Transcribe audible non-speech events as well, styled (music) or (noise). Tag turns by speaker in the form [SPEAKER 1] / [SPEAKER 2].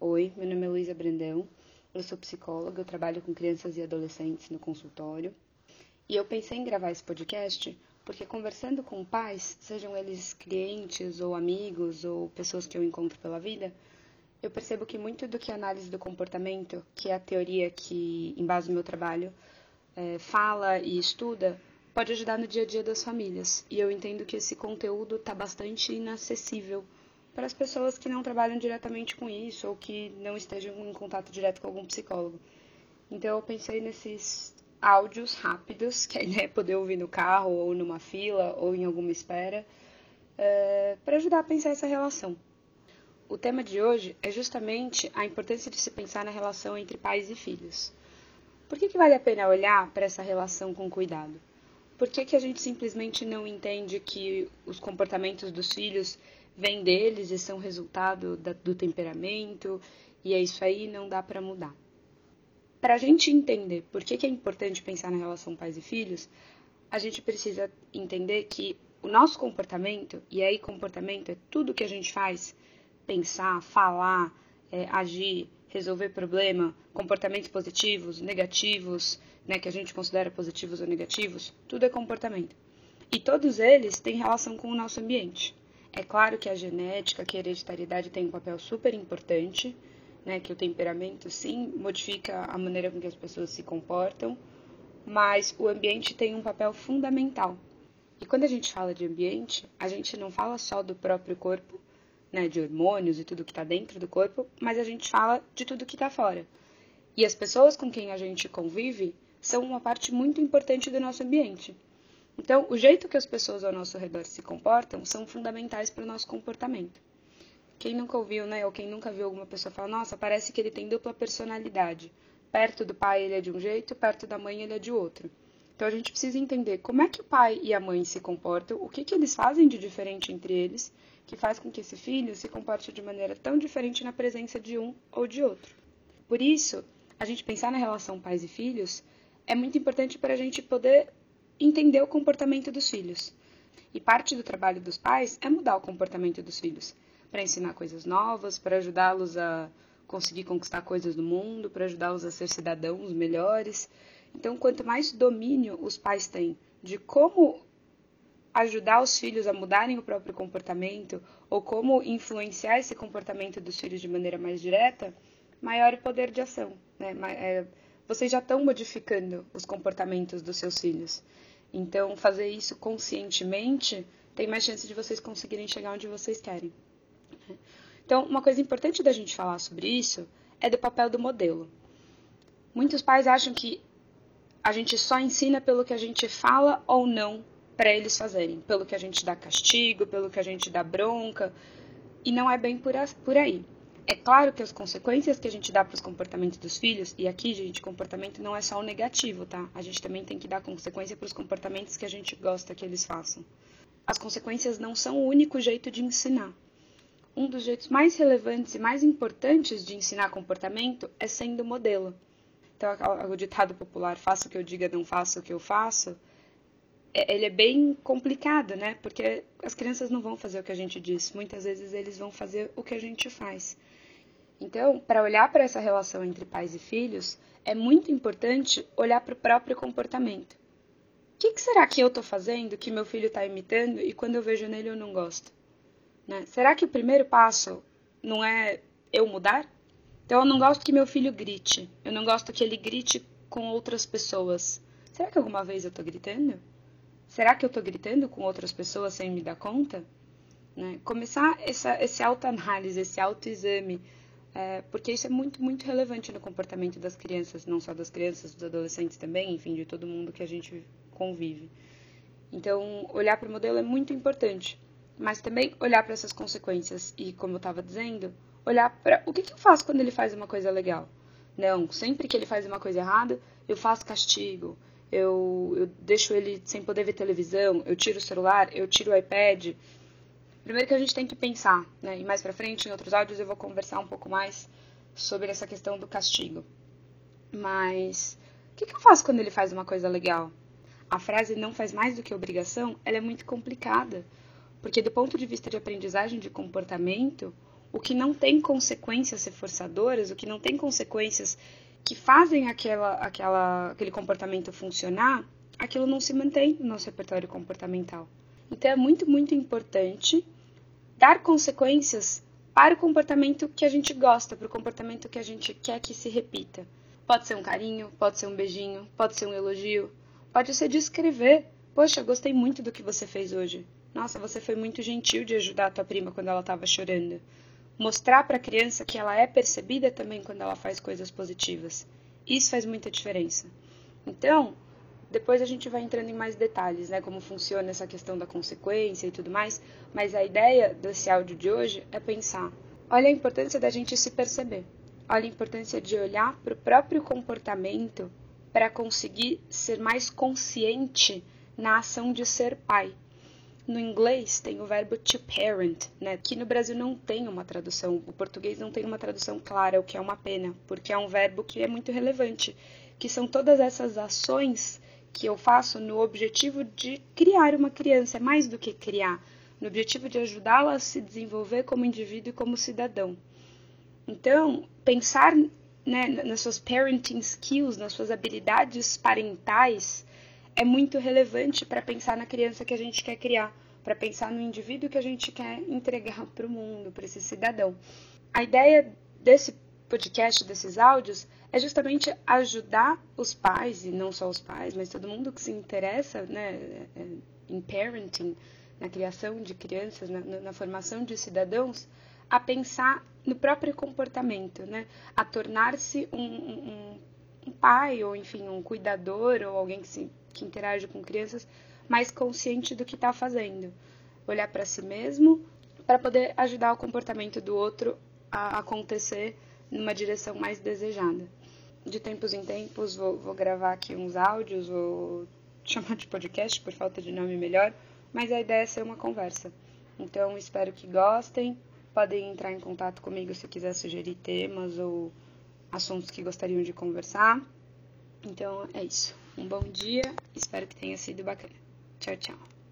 [SPEAKER 1] Oi, meu nome é Luísa Brandão, eu sou psicóloga, eu trabalho com crianças e adolescentes no consultório. E eu pensei em gravar esse podcast porque conversando com pais, sejam eles clientes ou amigos ou pessoas que eu encontro pela vida, eu percebo que muito do que a análise do comportamento, que é a teoria que embasa o meu trabalho, é, fala e estuda, pode ajudar no dia a dia das famílias. E eu entendo que esse conteúdo está bastante inacessível para as pessoas que não trabalham diretamente com isso ou que não estejam em contato direto com algum psicólogo. Então eu pensei nesses áudios rápidos, que a ideia (laughs) é poder ouvir no carro ou numa fila ou em alguma espera, é, para ajudar a pensar essa relação. O tema de hoje é justamente a importância de se pensar na relação entre pais e filhos. Por que, que vale a pena olhar para essa relação com cuidado? Por que, que a gente simplesmente não entende que os comportamentos dos filhos vem deles e são resultado da, do temperamento, e é isso aí, não dá para mudar. Para a gente entender por que, que é importante pensar na relação pais e filhos, a gente precisa entender que o nosso comportamento, e aí comportamento é tudo que a gente faz, pensar, falar, é, agir, resolver problema, comportamentos positivos, negativos, né, que a gente considera positivos ou negativos, tudo é comportamento. E todos eles têm relação com o nosso ambiente. É claro que a genética, que a hereditariedade tem um papel super importante, né, que o temperamento sim modifica a maneira com que as pessoas se comportam, mas o ambiente tem um papel fundamental. E quando a gente fala de ambiente, a gente não fala só do próprio corpo, né, de hormônios e tudo que está dentro do corpo, mas a gente fala de tudo que está fora. E as pessoas com quem a gente convive são uma parte muito importante do nosso ambiente. Então, o jeito que as pessoas ao nosso redor se comportam são fundamentais para o nosso comportamento. Quem nunca ouviu, né, ou quem nunca viu alguma pessoa falar, nossa, parece que ele tem dupla personalidade. Perto do pai ele é de um jeito, perto da mãe ele é de outro. Então a gente precisa entender como é que o pai e a mãe se comportam, o que, que eles fazem de diferente entre eles, que faz com que esse filho se comporte de maneira tão diferente na presença de um ou de outro. Por isso, a gente pensar na relação pais e filhos é muito importante para a gente poder entender o comportamento dos filhos. E parte do trabalho dos pais é mudar o comportamento dos filhos, para ensinar coisas novas, para ajudá-los a conseguir conquistar coisas do mundo, para ajudá-los a ser cidadãos melhores. Então, quanto mais domínio os pais têm de como ajudar os filhos a mudarem o próprio comportamento ou como influenciar esse comportamento dos filhos de maneira mais direta, maior o poder de ação. Né? Vocês já estão modificando os comportamentos dos seus filhos. Então, fazer isso conscientemente tem mais chance de vocês conseguirem chegar onde vocês querem. Então, uma coisa importante da gente falar sobre isso é do papel do modelo. Muitos pais acham que a gente só ensina pelo que a gente fala ou não para eles fazerem, pelo que a gente dá castigo, pelo que a gente dá bronca, e não é bem por aí. É claro que as consequências que a gente dá para os comportamentos dos filhos, e aqui, gente, comportamento não é só o negativo, tá? A gente também tem que dar consequência para os comportamentos que a gente gosta que eles façam. As consequências não são o único jeito de ensinar. Um dos jeitos mais relevantes e mais importantes de ensinar comportamento é sendo modelo. Então, o ditado popular, faça o que eu diga, não faça o que eu faço, ele é bem complicado, né? Porque as crianças não vão fazer o que a gente diz. Muitas vezes eles vão fazer o que a gente faz. Então, para olhar para essa relação entre pais e filhos, é muito importante olhar para o próprio comportamento. O que, que, será que eu estou fazendo que meu filho está imitando e quando eu vejo nele eu não gosto? Né? Será que o primeiro passo não é eu mudar? Então, eu não gosto que meu filho grite. Eu não gosto que ele grite com outras pessoas. Será que alguma vez eu estou gritando? Será que eu estou gritando com outras pessoas sem me dar conta? Né? Começar essa, esse autoanálise, esse autoexame é, porque isso é muito, muito relevante no comportamento das crianças, não só das crianças, dos adolescentes também, enfim, de todo mundo que a gente convive. Então, olhar para o modelo é muito importante, mas também olhar para essas consequências e, como eu estava dizendo, olhar para o que, que eu faço quando ele faz uma coisa legal. Não, sempre que ele faz uma coisa errada, eu faço castigo, eu, eu deixo ele sem poder ver televisão, eu tiro o celular, eu tiro o iPad, Primeiro que a gente tem que pensar, né? E mais para frente, em outros áudios, eu vou conversar um pouco mais sobre essa questão do castigo. Mas o que, que eu faço quando ele faz uma coisa legal? A frase não faz mais do que obrigação, ela é muito complicada, porque do ponto de vista de aprendizagem de comportamento, o que não tem consequências reforçadoras, o que não tem consequências que fazem aquela, aquela, aquele comportamento funcionar, aquilo não se mantém no nosso repertório comportamental. Então é muito, muito importante dar consequências para o comportamento que a gente gosta, para o comportamento que a gente quer que se repita. Pode ser um carinho, pode ser um beijinho, pode ser um elogio, pode ser descrever. Poxa, gostei muito do que você fez hoje. Nossa, você foi muito gentil de ajudar a tua prima quando ela estava chorando. Mostrar para a criança que ela é percebida também quando ela faz coisas positivas. Isso faz muita diferença. Então, depois a gente vai entrando em mais detalhes, né? Como funciona essa questão da consequência e tudo mais. Mas a ideia desse áudio de hoje é pensar: olha a importância da gente se perceber. Olha a importância de olhar para o próprio comportamento para conseguir ser mais consciente na ação de ser pai. No inglês tem o verbo to parent, né? Que no Brasil não tem uma tradução. O português não tem uma tradução clara, o que é uma pena, porque é um verbo que é muito relevante, que são todas essas ações que eu faço no objetivo de criar uma criança, é mais do que criar, no objetivo de ajudá-la a se desenvolver como indivíduo e como cidadão. Então, pensar né, nas suas parenting skills, nas suas habilidades parentais, é muito relevante para pensar na criança que a gente quer criar, para pensar no indivíduo que a gente quer entregar para o mundo, para esse cidadão. A ideia desse podcast, desses áudios, é justamente ajudar os pais, e não só os pais, mas todo mundo que se interessa né, é, em parenting, na criação de crianças, na, na formação de cidadãos, a pensar no próprio comportamento, né? a tornar-se um, um, um, pai, ou enfim, um cuidador, ou alguém que se que interage com crianças mais consciente do que está fazendo. Olhar para si mesmo para poder ajudar o comportamento do outro a acontecer numa direção mais desejada. De tempos em tempos vou, vou gravar aqui uns áudios, vou chamar de podcast por falta de nome melhor, mas a ideia é ser uma conversa. Então espero que gostem. Podem entrar em contato comigo se quiser sugerir temas ou assuntos que gostariam de conversar. Então é isso. Um bom dia, espero que tenha sido bacana. Tchau, tchau.